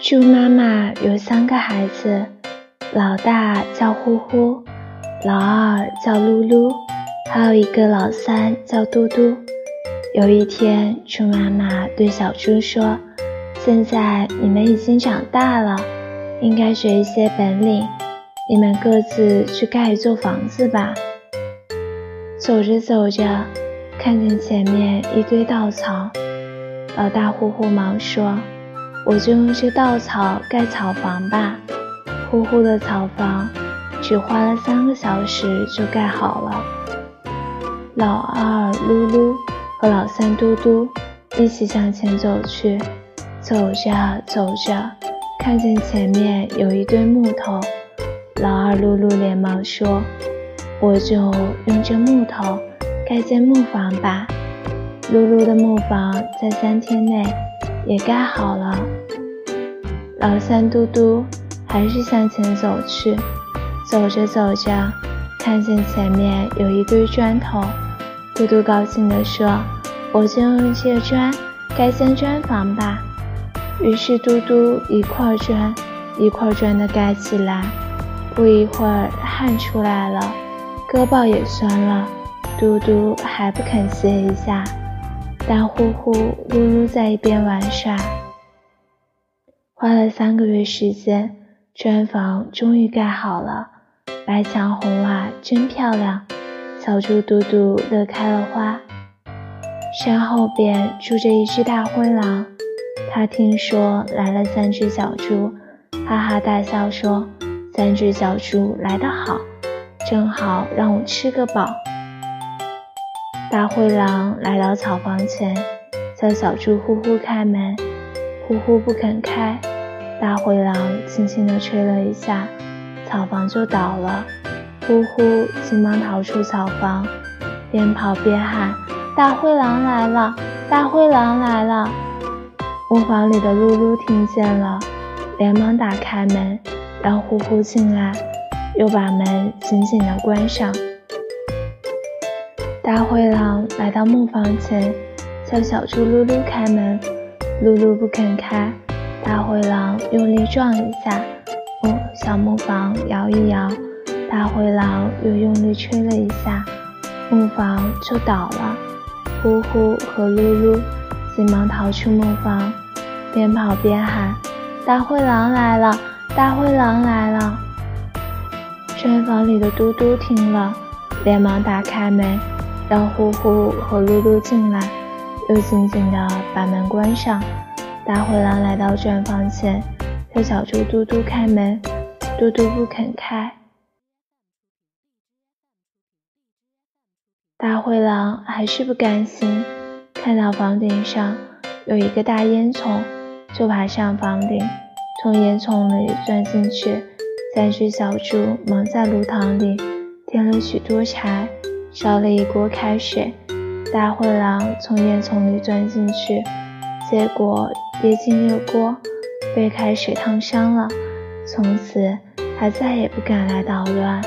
猪妈妈有三个孩子，老大叫呼呼，老二叫噜噜，还有一个老三叫嘟嘟。有一天，猪妈妈对小猪说：“现在你们已经长大了，应该学一些本领。你们各自去盖一座房子吧。”走着走着，看见前面一堆稻草，老大呼呼忙说：“我就用这稻草盖草房吧。”呼呼的草房只花了三个小时就盖好了。老二噜噜。和老三嘟嘟一起向前走去，走着走着，看见前面有一堆木头，老二噜噜连忙说：“我就用这木头盖间木房吧。”噜噜的木房在三天内也盖好了。老三嘟嘟还是向前走去，走着走着，看见前面有一堆砖头。嘟嘟高兴地说：“我就用这砖盖间砖房吧。”于是嘟嘟一块砖一块砖地盖起来。不一会儿，汗出来了，胳膊也酸了。嘟嘟还不肯歇一下，大呼呼、噜噜在一边玩耍。花了三个月时间，砖房终于盖好了，白墙红瓦，真漂亮。小猪嘟嘟乐开了花。山后边住着一只大灰狼，他听说来了三只小猪，哈哈大笑说：“三只小猪来得好，正好让我吃个饱。”大灰狼来到草房前，叫小猪呼呼开门，呼呼不肯开。大灰狼轻轻地吹了一下，草房就倒了。呼呼急忙逃出草房，边跑边喊：“大灰狼来了！大灰狼来了！”木房里的噜噜听见了，连忙打开门，让呼呼进来，又把门紧紧地关上。大灰狼来到木房前，叫小猪噜噜开门，噜噜不肯开。大灰狼用力撞一下，木小木房摇一摇。大灰狼又用力吹了一下，木房就倒了。呼呼和噜噜急忙逃出木房，边跑边喊：“大灰狼来了！大灰狼来了！”砖房里的嘟嘟听了，连忙打开门，让呼呼和噜噜进来，又紧紧地把门关上。大灰狼来到砖房前，叫小猪嘟嘟开门，嘟嘟不肯开。大灰狼还是不甘心，看到房顶上有一个大烟囱，就爬上房顶，从烟囱里钻进去。三只小猪忙在炉膛里添了许多柴，烧了一锅开水。大灰狼从烟囱里钻进去，结果跌进热锅，被开水烫伤了。从此，他再也不敢来捣乱。